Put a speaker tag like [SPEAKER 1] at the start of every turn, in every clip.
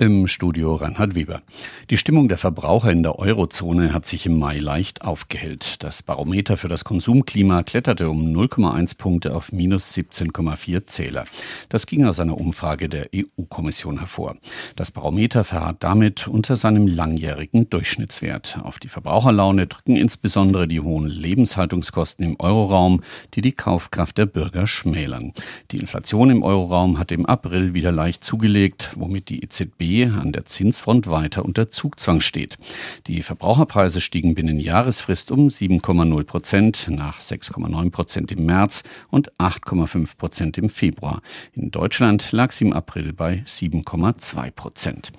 [SPEAKER 1] Im Studio Reinhard Weber. Die Stimmung der Verbraucher in der Eurozone hat sich im Mai leicht aufgehellt. Das Barometer für das Konsumklima kletterte um 0,1 Punkte auf minus 17,4 Zähler. Das ging aus einer Umfrage der EU-Kommission hervor. Das Barometer verharrt damit unter seinem langjährigen Durchschnittswert. Auf die Verbraucherlaune drücken insbesondere die hohen Lebenshaltungskosten im Euroraum, die die Kaufkraft der Bürger schmälern. Die Inflation im Euroraum hat im April wieder leicht zugelegt, womit die EZB an der Zinsfront weiter unter Zugzwang steht. Die Verbraucherpreise stiegen binnen Jahresfrist um 7,0 Prozent nach 6,9 Prozent im März und 8,5 Prozent im Februar. In Deutschland lag sie im April bei 7,2 Prozent.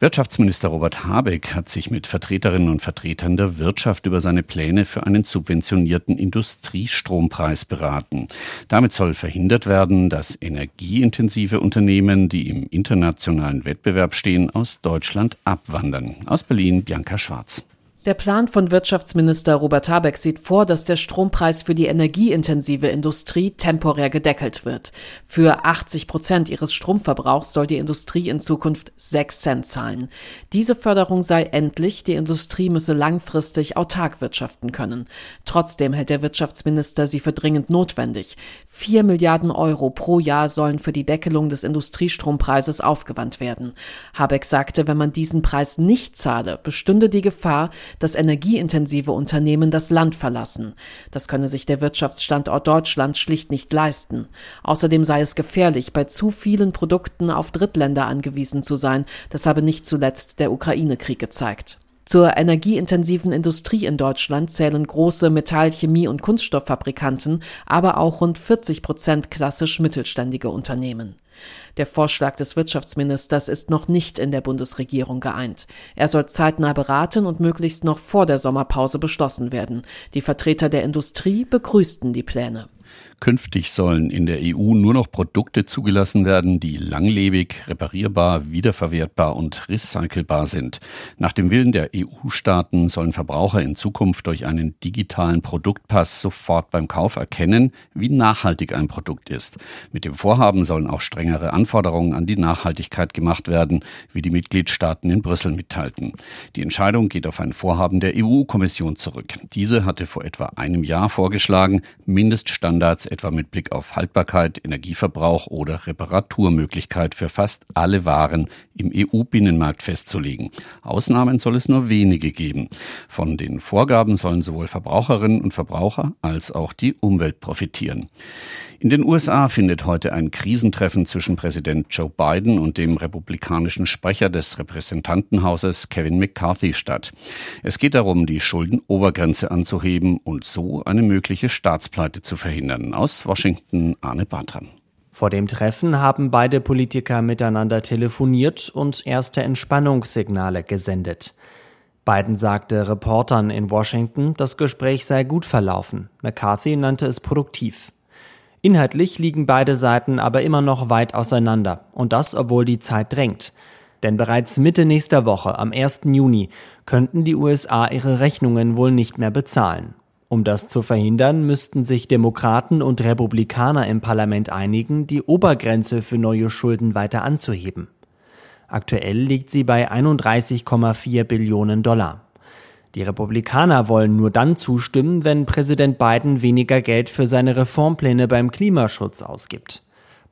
[SPEAKER 1] Wirtschaftsminister Robert Habeck hat sich mit Vertreterinnen und Vertretern der Wirtschaft über seine Pläne für einen subventionierten Industriestrompreis beraten. Damit soll verhindert werden, dass energieintensive Unternehmen, die im internationalen Wettbewerb Wettbewerb stehen, aus Deutschland abwandern. Aus Berlin Bianca Schwarz.
[SPEAKER 2] Der Plan von Wirtschaftsminister Robert Habeck sieht vor, dass der Strompreis für die energieintensive Industrie temporär gedeckelt wird. Für 80 Prozent ihres Stromverbrauchs soll die Industrie in Zukunft 6 Cent zahlen. Diese Förderung sei endlich, die Industrie müsse langfristig autark wirtschaften können. Trotzdem hält der Wirtschaftsminister sie für dringend notwendig. 4 Milliarden Euro pro Jahr sollen für die Deckelung des Industriestrompreises aufgewandt werden. Habeck sagte, wenn man diesen Preis nicht zahle, bestünde die Gefahr, dass energieintensive Unternehmen das Land verlassen. Das könne sich der Wirtschaftsstandort Deutschland schlicht nicht leisten. Außerdem sei es gefährlich, bei zu vielen Produkten auf Drittländer angewiesen zu sein. Das habe nicht zuletzt der Ukraine-Krieg gezeigt. Zur energieintensiven Industrie in Deutschland zählen große Metall-, Chemie- und Kunststofffabrikanten, aber auch rund 40 Prozent klassisch mittelständige Unternehmen. Der Vorschlag des Wirtschaftsministers ist noch nicht in der Bundesregierung geeint. Er soll zeitnah beraten und möglichst noch vor der Sommerpause beschlossen werden. Die Vertreter der Industrie begrüßten die Pläne.
[SPEAKER 1] Künftig sollen in der EU nur noch Produkte zugelassen werden, die langlebig, reparierbar, wiederverwertbar und recycelbar sind. Nach dem Willen der EU-Staaten sollen Verbraucher in Zukunft durch einen digitalen Produktpass sofort beim Kauf erkennen, wie nachhaltig ein Produkt ist. Mit dem Vorhaben sollen auch strengere Anforderungen an die Nachhaltigkeit gemacht werden, wie die Mitgliedstaaten in Brüssel mitteilten. Die Entscheidung geht auf ein Vorhaben der EU-Kommission zurück. Diese hatte vor etwa einem Jahr vorgeschlagen, Mindeststandards etwa mit Blick auf Haltbarkeit, Energieverbrauch oder Reparaturmöglichkeit für fast alle Waren im EU-Binnenmarkt festzulegen. Ausnahmen soll es nur wenige geben. Von den Vorgaben sollen sowohl Verbraucherinnen und Verbraucher als auch die Umwelt profitieren. In den USA findet heute ein Krisentreffen zwischen Präsident Joe Biden und dem republikanischen Sprecher des Repräsentantenhauses Kevin McCarthy statt. Es geht darum, die Schuldenobergrenze anzuheben und so eine mögliche Staatspleite zu verhindern. Aus Washington Arne Bartram.
[SPEAKER 3] Vor dem Treffen haben beide Politiker miteinander telefoniert und erste Entspannungssignale gesendet. Biden sagte Reportern in Washington, das Gespräch sei gut verlaufen. McCarthy nannte es produktiv. Inhaltlich liegen beide Seiten aber immer noch weit auseinander, und das obwohl die Zeit drängt. Denn bereits Mitte nächster Woche, am 1. Juni, könnten die USA ihre Rechnungen wohl nicht mehr bezahlen. Um das zu verhindern, müssten sich Demokraten und Republikaner im Parlament einigen, die Obergrenze für neue Schulden weiter anzuheben. Aktuell liegt sie bei 31,4 Billionen Dollar. Die Republikaner wollen nur dann zustimmen, wenn Präsident Biden weniger Geld für seine Reformpläne beim Klimaschutz ausgibt.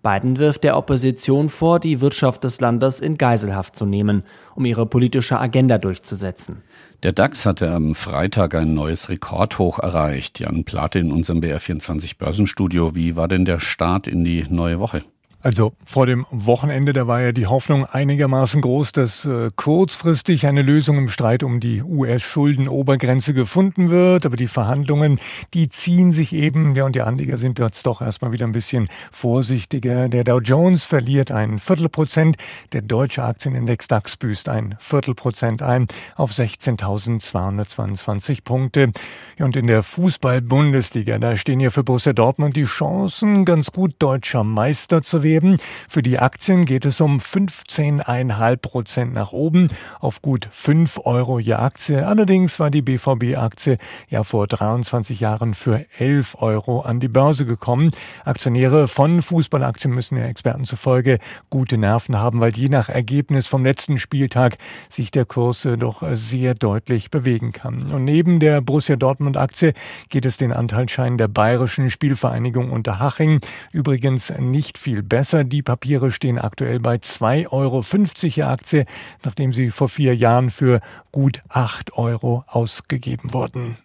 [SPEAKER 3] Biden wirft der Opposition vor, die Wirtschaft des Landes in Geiselhaft zu nehmen, um ihre politische Agenda durchzusetzen.
[SPEAKER 1] Der DAX hatte am Freitag ein neues Rekordhoch erreicht. Jan Plate in unserem BR24 Börsenstudio. Wie war denn der Start in die neue Woche?
[SPEAKER 4] Also vor dem Wochenende, da war ja die Hoffnung einigermaßen groß, dass äh, kurzfristig eine Lösung im Streit um die US-Schuldenobergrenze gefunden wird. Aber die Verhandlungen, die ziehen sich eben, ja, und die Anleger sind jetzt doch erstmal wieder ein bisschen vorsichtiger. Der Dow Jones verliert ein Viertelprozent, der deutsche Aktienindex DAX büßt ein Viertelprozent ein auf 16.222 Punkte. Ja, und in der Fußball-Bundesliga, da stehen ja für Borussia Dortmund die Chancen, ganz gut deutscher Meister zu werden werden. Für die Aktien geht es um 15,5 Prozent nach oben auf gut 5 Euro je Aktie. Allerdings war die BVB-Aktie ja vor 23 Jahren für 11 Euro an die Börse gekommen. Aktionäre von Fußballaktien müssen ja Experten zufolge gute Nerven haben, weil je nach Ergebnis vom letzten Spieltag sich der Kurs doch sehr deutlich bewegen kann. Und neben der Borussia Dortmund Aktie geht es den Anteilsschein der Bayerischen Spielvereinigung Unterhaching übrigens nicht viel besser. Die Papiere stehen aktuell bei 2,50 Euro je Aktie, nachdem sie vor vier Jahren für gut 8 Euro ausgegeben wurden.